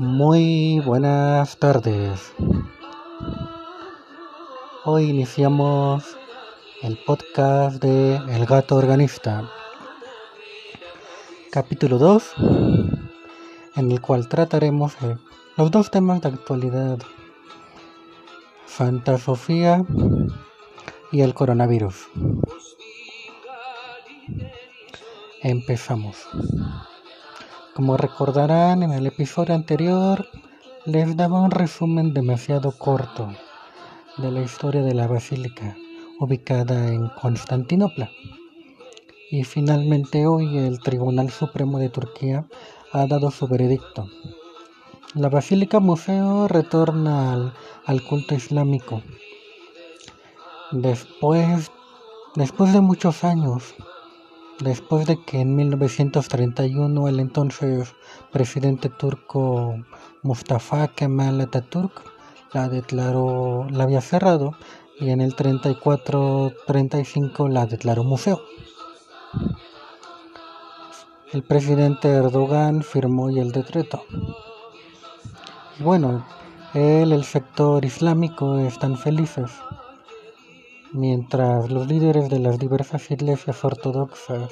Muy buenas tardes. Hoy iniciamos el podcast de El gato organista, capítulo 2, en el cual trataremos los dos temas de actualidad, fantasofía y el coronavirus. Empezamos. Como recordarán en el episodio anterior, les daba un resumen demasiado corto de la historia de la basílica ubicada en Constantinopla. Y finalmente hoy el Tribunal Supremo de Turquía ha dado su veredicto. La Basílica Museo retorna al, al culto islámico. Después, después de muchos años, después de que en 1931 el entonces presidente turco Mustafa Kemal Atatürk la declaró, la había cerrado y en el 34-35 la declaró museo. El presidente Erdogan firmó y el decreto. Y bueno, él, el sector islámico están felices mientras los líderes de las diversas iglesias ortodoxas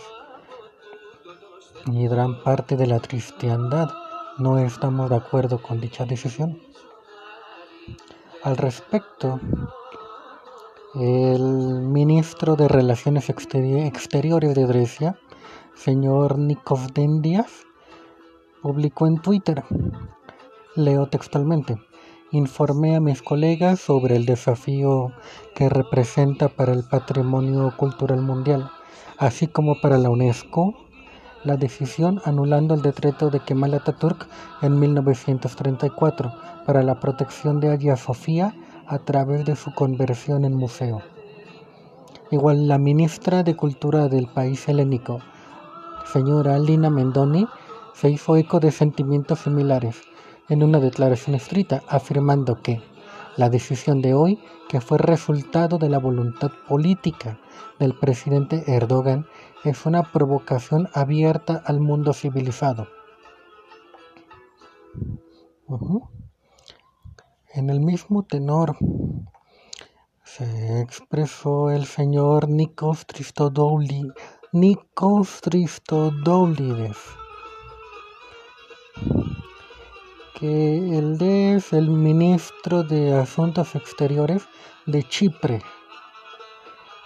y gran parte de la cristiandad no estamos de acuerdo con dicha decisión. Al respecto, el ministro de Relaciones Exteriores de Grecia, señor Nikos Dendias, publicó en Twitter, leo textualmente, informé a mis colegas sobre el desafío que representa para el patrimonio cultural mundial, así como para la UNESCO, la decisión anulando el decreto de Kemal Atatürk en 1934 para la protección de Hagia Sofía a través de su conversión en museo. Igual la ministra de Cultura del país helénico, señora Lina Mendoni, se hizo eco de sentimientos similares en una declaración escrita afirmando que la decisión de hoy, que fue resultado de la voluntad política del presidente Erdogan, es una provocación abierta al mundo civilizado. En el mismo tenor se expresó el señor Nikos Tristodoulides, Nikos Tristodoulides que él es el ministro de Asuntos Exteriores de Chipre.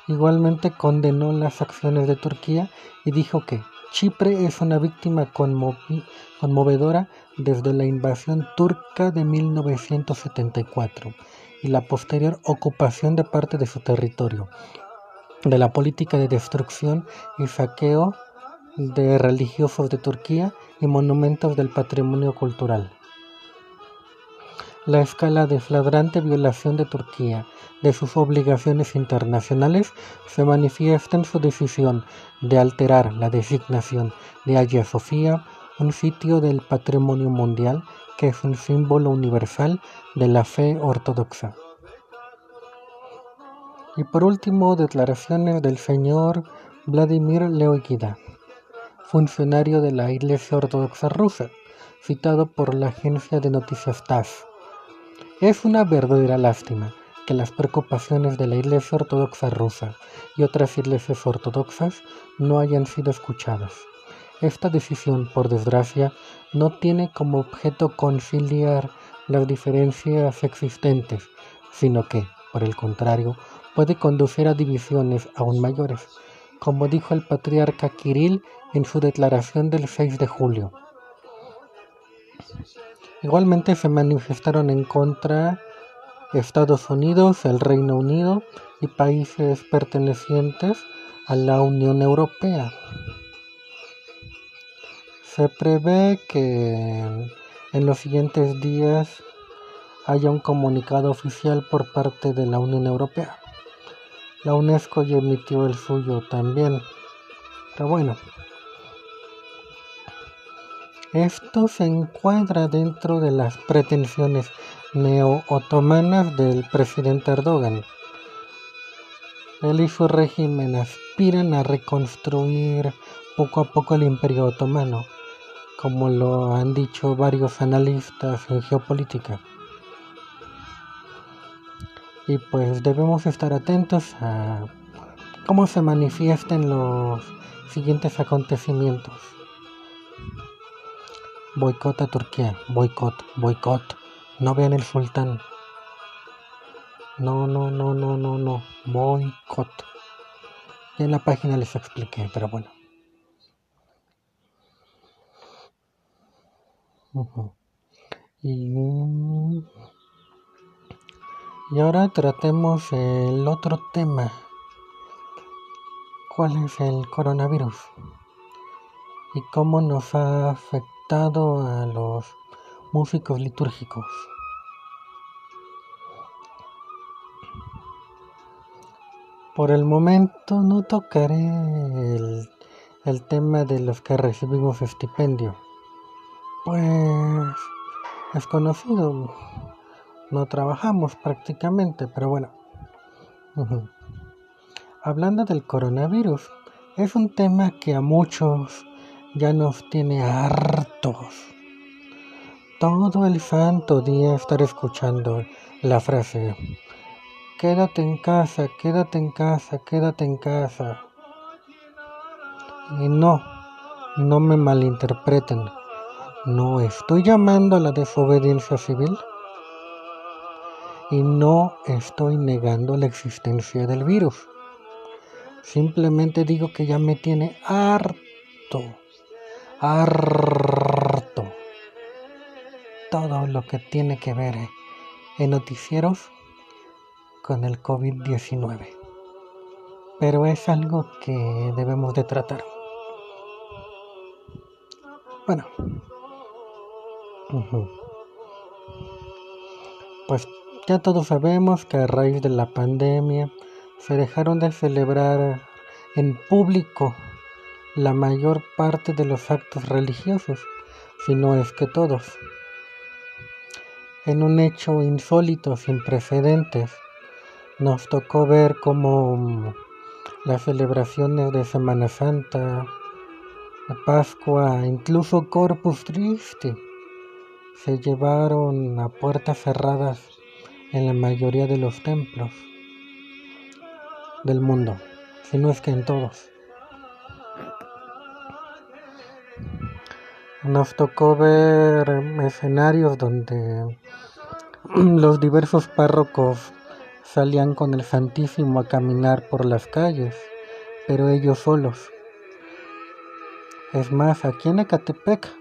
Igualmente condenó las acciones de Turquía y dijo que Chipre es una víctima conmovedora desde la invasión turca de 1974 y la posterior ocupación de parte de su territorio, de la política de destrucción y saqueo de religiosos de Turquía y monumentos del patrimonio cultural. La escala de flagrante violación de Turquía de sus obligaciones internacionales se manifiesta en su decisión de alterar la designación de Hagia Sofía, un sitio del patrimonio mundial que es un símbolo universal de la fe ortodoxa. Y por último, declaraciones del señor Vladimir Leoigida, funcionario de la Iglesia Ortodoxa rusa, citado por la agencia de noticias TASS. Es una verdadera lástima que las preocupaciones de la Iglesia Ortodoxa rusa y otras iglesias ortodoxas no hayan sido escuchadas. Esta decisión, por desgracia, no tiene como objeto conciliar las diferencias existentes, sino que, por el contrario, puede conducir a divisiones aún mayores, como dijo el patriarca Kirill en su declaración del 6 de julio. Igualmente se manifestaron en contra Estados Unidos, el Reino Unido y países pertenecientes a la Unión Europea. Se prevé que en los siguientes días haya un comunicado oficial por parte de la Unión Europea. La UNESCO ya emitió el suyo también. Pero bueno, esto se encuadra dentro de las pretensiones neo-otomanas del presidente Erdogan. Él y su régimen aspiran a reconstruir poco a poco el imperio otomano, como lo han dicho varios analistas en geopolítica. Y pues debemos estar atentos a cómo se manifiestan los siguientes acontecimientos. Boicot a Turquía, boicot, boicot. No vean el sultán. No, no, no, no, no, no. Boicot. Y en la página les expliqué, pero bueno. y, y ahora tratemos el otro tema. ¿Cuál es el coronavirus? ¿Y cómo nos ha afectado a los músicos litúrgicos? Por el momento no tocaré el, el tema de los que recibimos estipendio pues es conocido. No trabajamos prácticamente, pero bueno. Hablando del coronavirus, es un tema que a muchos ya nos tiene hartos. Todo el santo día estar escuchando la frase, quédate en casa, quédate en casa, quédate en casa. Y no, no me malinterpreten no estoy llamando a la desobediencia civil y no estoy negando la existencia del virus. Simplemente digo que ya me tiene harto, harto todo lo que tiene que ver en noticieros con el COVID-19. Pero es algo que debemos de tratar. Bueno, pues ya todos sabemos que a raíz de la pandemia se dejaron de celebrar en público la mayor parte de los actos religiosos, si no es que todos. En un hecho insólito, sin precedentes, nos tocó ver cómo las celebraciones de Semana Santa, Pascua, incluso Corpus Christi, se llevaron a puertas cerradas en la mayoría de los templos del mundo, si no es que en todos. Nos tocó ver escenarios donde los diversos párrocos salían con el Santísimo a caminar por las calles, pero ellos solos. Es más, aquí en Ecatepec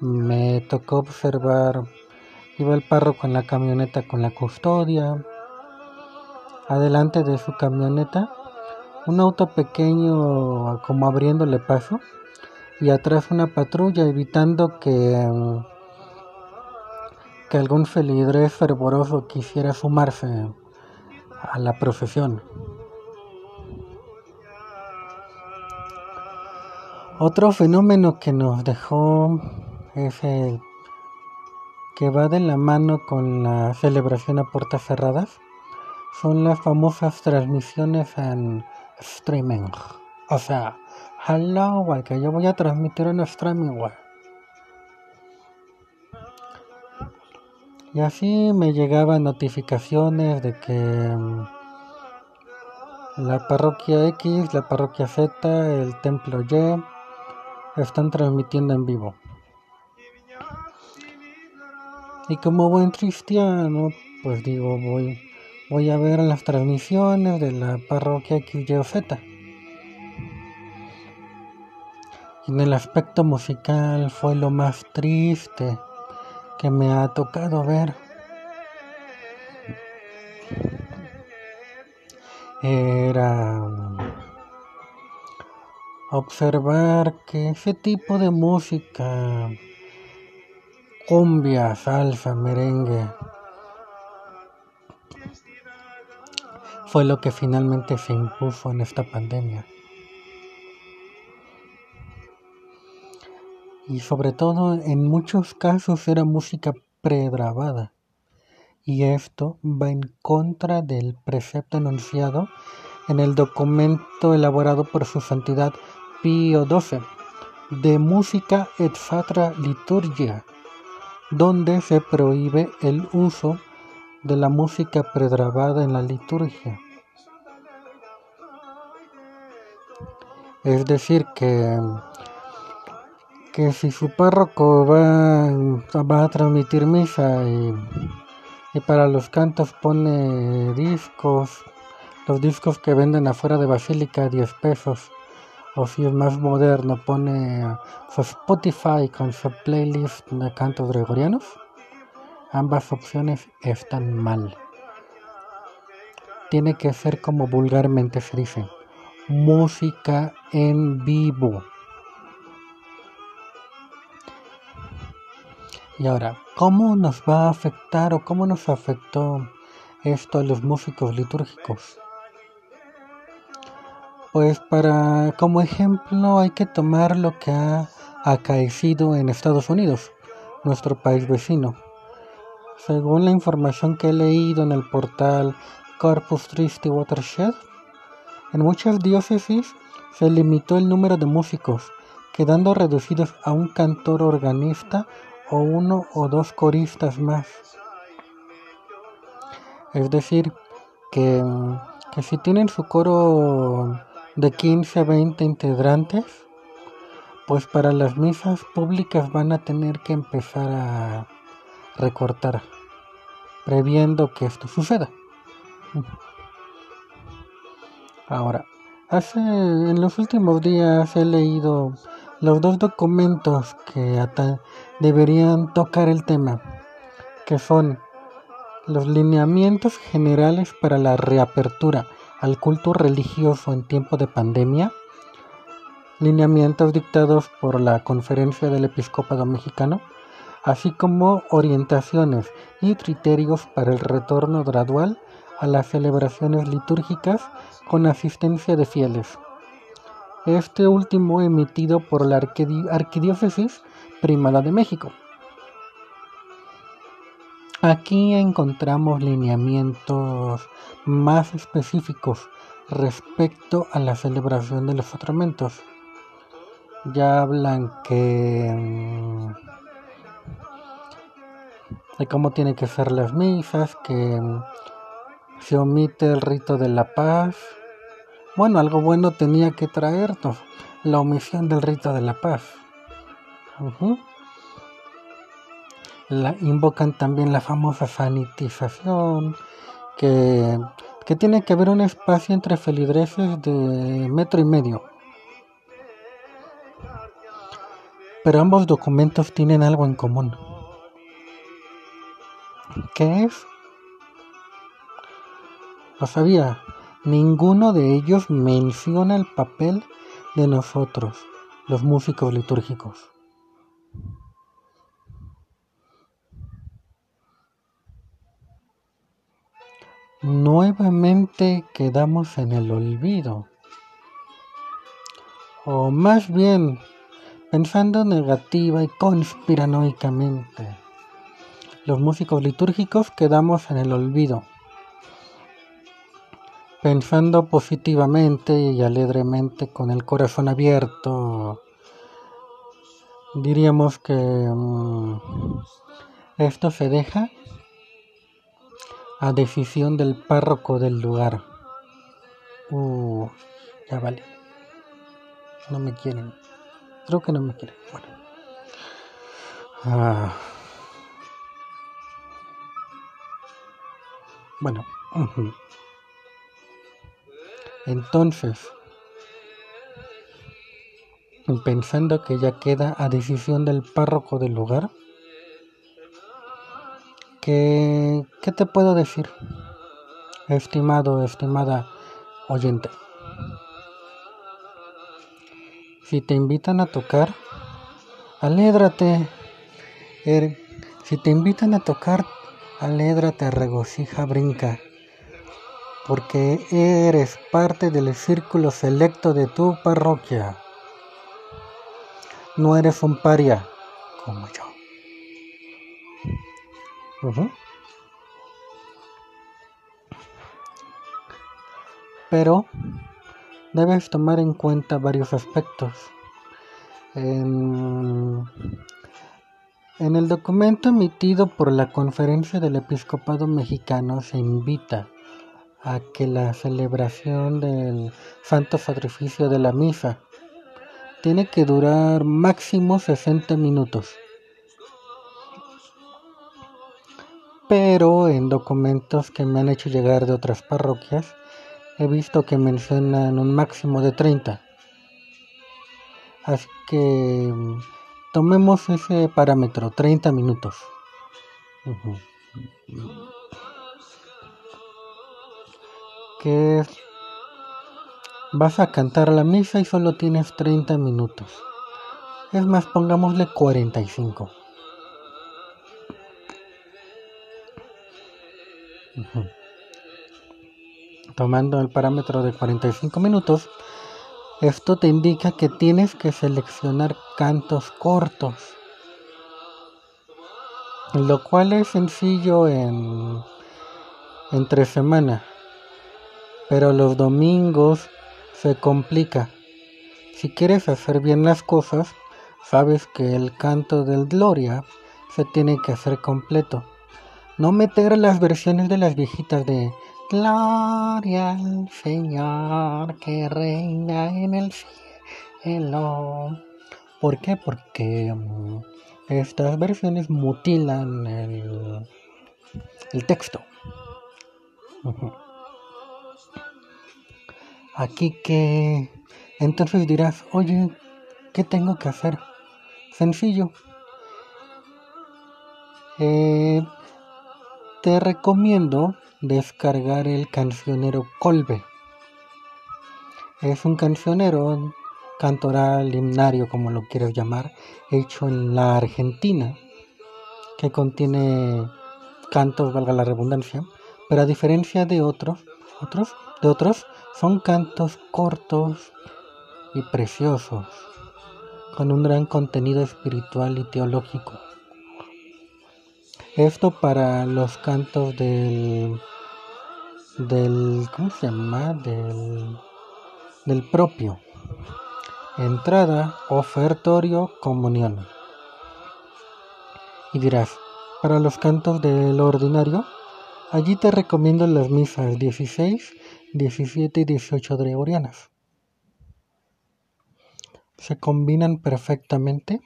me tocó observar, iba el párroco en la camioneta con la custodia, adelante de su camioneta, un auto pequeño como abriéndole paso y atrás una patrulla evitando que, que algún felidrés fervoroso quisiera sumarse a la profesión. Otro fenómeno que nos dejó es el que va de la mano con la celebración a puertas cerradas son las famosas transmisiones en streaming. O sea, hello, güey, que yo voy a transmitir en streaming, güey. Y así me llegaban notificaciones de que mm, la parroquia X, la parroquia Z, el templo Y están transmitiendo en vivo. Y como buen cristiano, pues digo, voy, voy a ver las transmisiones de la parroquia Z. Y en el aspecto musical fue lo más triste que me ha tocado ver. Era observar que ese tipo de música cumbia, salsa, merengue. Fue lo que finalmente se impuso en esta pandemia. Y sobre todo en muchos casos era música pregrabada. Y esto va en contra del precepto anunciado en el documento elaborado por su santidad Pío XII de música et fatra liturgia, donde se prohíbe el uso de la música pregrabada en la liturgia. Es decir, que, que si su párroco va, va a transmitir misa y, y para los cantos pone discos, los discos que venden afuera de Basílica 10 pesos, o si es más moderno pone su Spotify con su playlist de cantos gregorianos, ambas opciones están mal. Tiene que ser como vulgarmente se dice música en vivo. Y ahora, ¿cómo nos va a afectar o cómo nos afectó esto a los músicos litúrgicos? Pues para como ejemplo hay que tomar lo que ha acaecido en Estados Unidos, nuestro país vecino. Según la información que he leído en el portal Corpus Christi Watershed, en muchas diócesis se limitó el número de músicos, quedando reducidos a un cantor organista o uno o dos coristas más. Es decir, que, que si tienen su coro de 15 a 20 integrantes, pues para las misas públicas van a tener que empezar a recortar, previendo que esto suceda. Ahora, hace en los últimos días he leído los dos documentos que deberían tocar el tema, que son los lineamientos generales para la reapertura al culto religioso en tiempo de pandemia, lineamientos dictados por la Conferencia del Episcopado Mexicano, así como orientaciones y criterios para el retorno gradual a las celebraciones litúrgicas con asistencia de fieles. Este último emitido por la Arquidiócesis Primada de México. Aquí encontramos lineamientos más específicos respecto a la celebración de los sacramentos. Ya hablan que mm, de cómo tienen que ser las misas, que se omite el rito de la paz. Bueno, algo bueno tenía que traernos, la omisión del rito de la paz. la, invocan también la famosa sanitización, que, que tiene que haber un espacio entre feligreses de metro y medio. Pero ambos documentos tienen algo en común. ¿Qué es? Lo sabía, ninguno de ellos menciona el papel de nosotros, los músicos litúrgicos. Nuevamente quedamos en el olvido. O más bien, pensando negativa y conspiranoicamente, los músicos litúrgicos quedamos en el olvido pensando positivamente y alegremente con el corazón abierto, diríamos que mm, esto se deja a decisión del párroco del lugar. Uh, ya vale. No me quieren. Creo que no me quieren. Bueno. Ah. Bueno. Entonces, pensando que ya queda a decisión del párroco del lugar, ¿qué, qué te puedo decir, estimado, estimada oyente? Si te invitan a tocar, alédrate. Er, si te invitan a tocar, alédrate, regocija, brinca porque eres parte del círculo selecto de tu parroquia. No eres un paria como yo. Pero debes tomar en cuenta varios aspectos. En, el documento emitido por la Conferencia del Episcopado Mexicano se invita a que la celebración del Santo Sacrificio de la Misa tiene que durar máximo 60 minutos. Pero en documentos que me han hecho llegar de otras parroquias, he visto que mencionan un máximo de 30. Así que tomemos ese parámetro, 30 minutos. Que vas a cantar la misa y solo tienes 30 minutos. Es más, pongámosle 45. Tomando el parámetro de 45 minutos, esto te indica que tienes que seleccionar cantos cortos, lo cual es sencillo en entre semana, pero los domingos se complica. Si quieres hacer bien las cosas, sabes que el canto del Gloria se tiene que hacer completo. No meter las versiones de las viejitas de Gloria al Señor que reina en el cielo. ¿Por qué? Porque mm, estas versiones mutilan el, el texto. Aquí que entonces dirás, oye, ¿qué tengo que hacer? Sencillo. Eh, te recomiendo descargar el cancionero Colbe. Es un cancionero cantoral, himnario, como lo quieras llamar, hecho en la Argentina, que contiene cantos, valga la redundancia, pero a diferencia de otros, otros, de otros, son cantos cortos y preciosos, con un gran contenido espiritual y teológico. Esto para los cantos del del ¿cómo se llama? del del propio. Entrada, ofertorio, comunión. Y dirás, para los cantos del ordinario, allí te recomiendo las misas 16, 17 y 18 gregorianas. Se combinan perfectamente.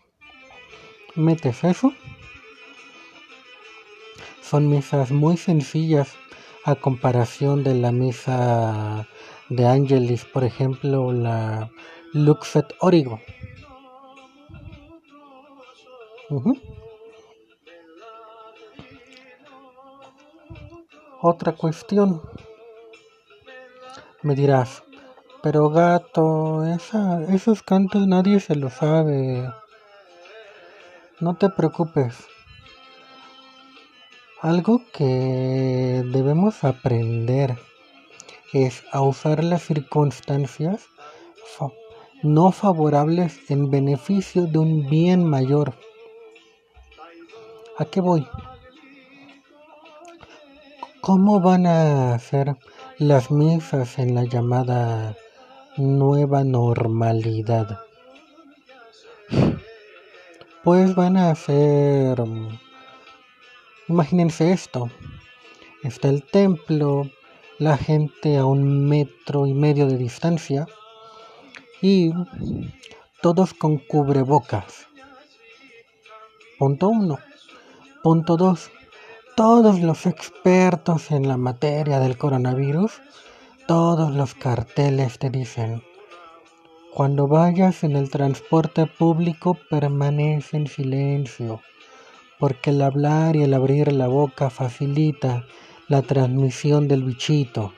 Metes eso son misas muy sencillas a comparación de la misa de Angelis, por ejemplo, la Luxet Origo. Otra cuestión. Me dirás, pero gato, esos cantos nadie se lo sabe. No te preocupes. Algo que debemos aprender es a usar las circunstancias no favorables en beneficio de un bien mayor. ¿A qué voy? ¿Cómo van a ser las misas en la llamada nueva normalidad? Pues van a ser Imagínense esto. Está el templo, la gente a un metro y medio de distancia y todos con cubrebocas. Punto uno. Punto dos. Todos los expertos en la materia del coronavirus, todos los carteles te dicen, cuando vayas en el transporte público permanece en silencio porque el hablar y el abrir la boca facilita la transmisión del bichito.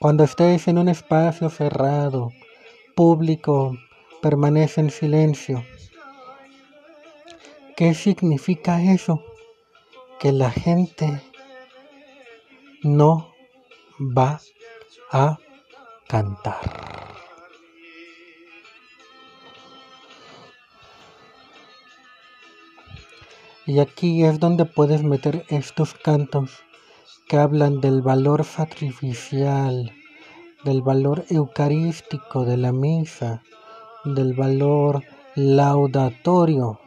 Cuando estés en un espacio cerrado, público, permanece en silencio. ¿Qué significa eso? Que la gente no va a cantar. Y aquí es donde puedes meter estos cantos que hablan del valor sacrificial, del valor eucarístico de la misa, del valor laudatorio.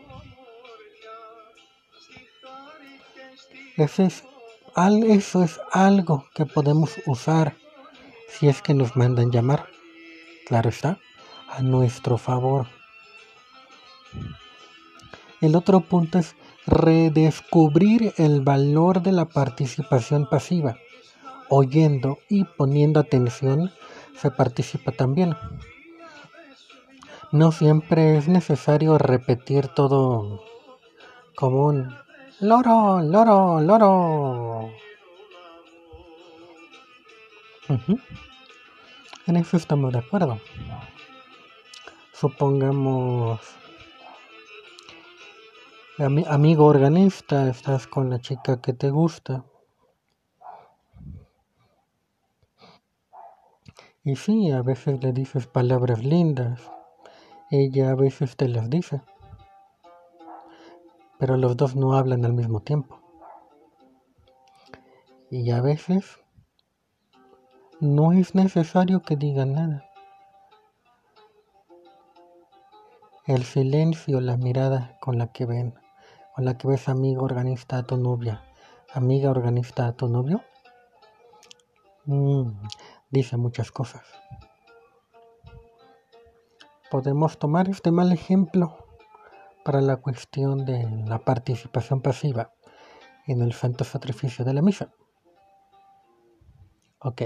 Eso es, eso es algo que podemos usar si es que nos mandan llamar. Claro está, a nuestro favor. El otro punto es redescubrir el valor de la participación pasiva. Oyendo y poniendo atención se participa también. No siempre es necesario repetir todo como un loro, loro, loro. En eso estamos de acuerdo. Supongamos amigo organista, estás con la chica que te gusta. Y sí, a veces le dices palabras lindas, ella a veces te las dice, pero los dos no hablan al mismo tiempo. Y a veces no es necesario que digan nada. El silencio, la mirada con la que ven con la que ves amiga organista a tu novia, amiga organista a tu novio, mm, dice muchas cosas. Podemos tomar este mal ejemplo para la cuestión de la participación pasiva en el santo sacrificio de la misa. Ok.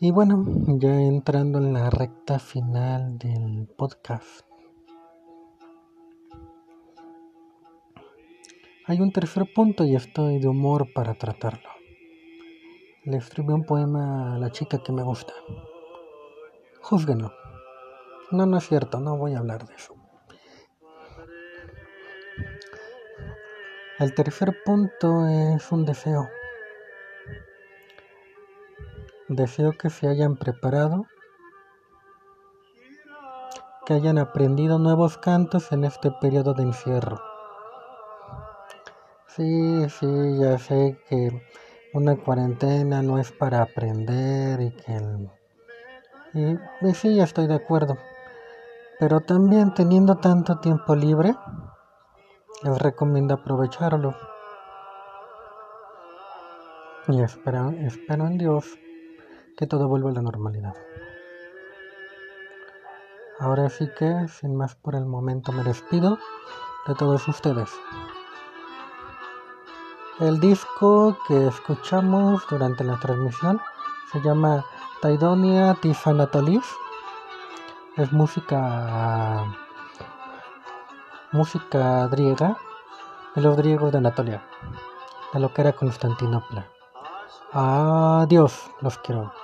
Y bueno, ya entrando en la recta final del podcast. Hay un tercer punto y estoy de humor para tratarlo. Le escribí un poema a la chica que me gusta. Júzguenlo. No, no es cierto, no voy a hablar de eso. El tercer punto es un deseo. Deseo que se hayan preparado, que hayan aprendido nuevos cantos en este periodo de encierro Sí, sí, ya sé que una cuarentena no es para aprender y que... Y, sí, ya estoy de acuerdo. Pero también teniendo tanto tiempo libre, les recomiendo aprovecharlo. Y espero, espero en Dios que todo vuelva a la normalidad. Ahora sí que, sin más por el momento, me despido de todos ustedes. El disco que escuchamos durante la transmisión se llama Taidonia Tifanatolis. Es música música griega de los griegos de Anatolia, de lo que era Constantinopla. Adiós, los quiero.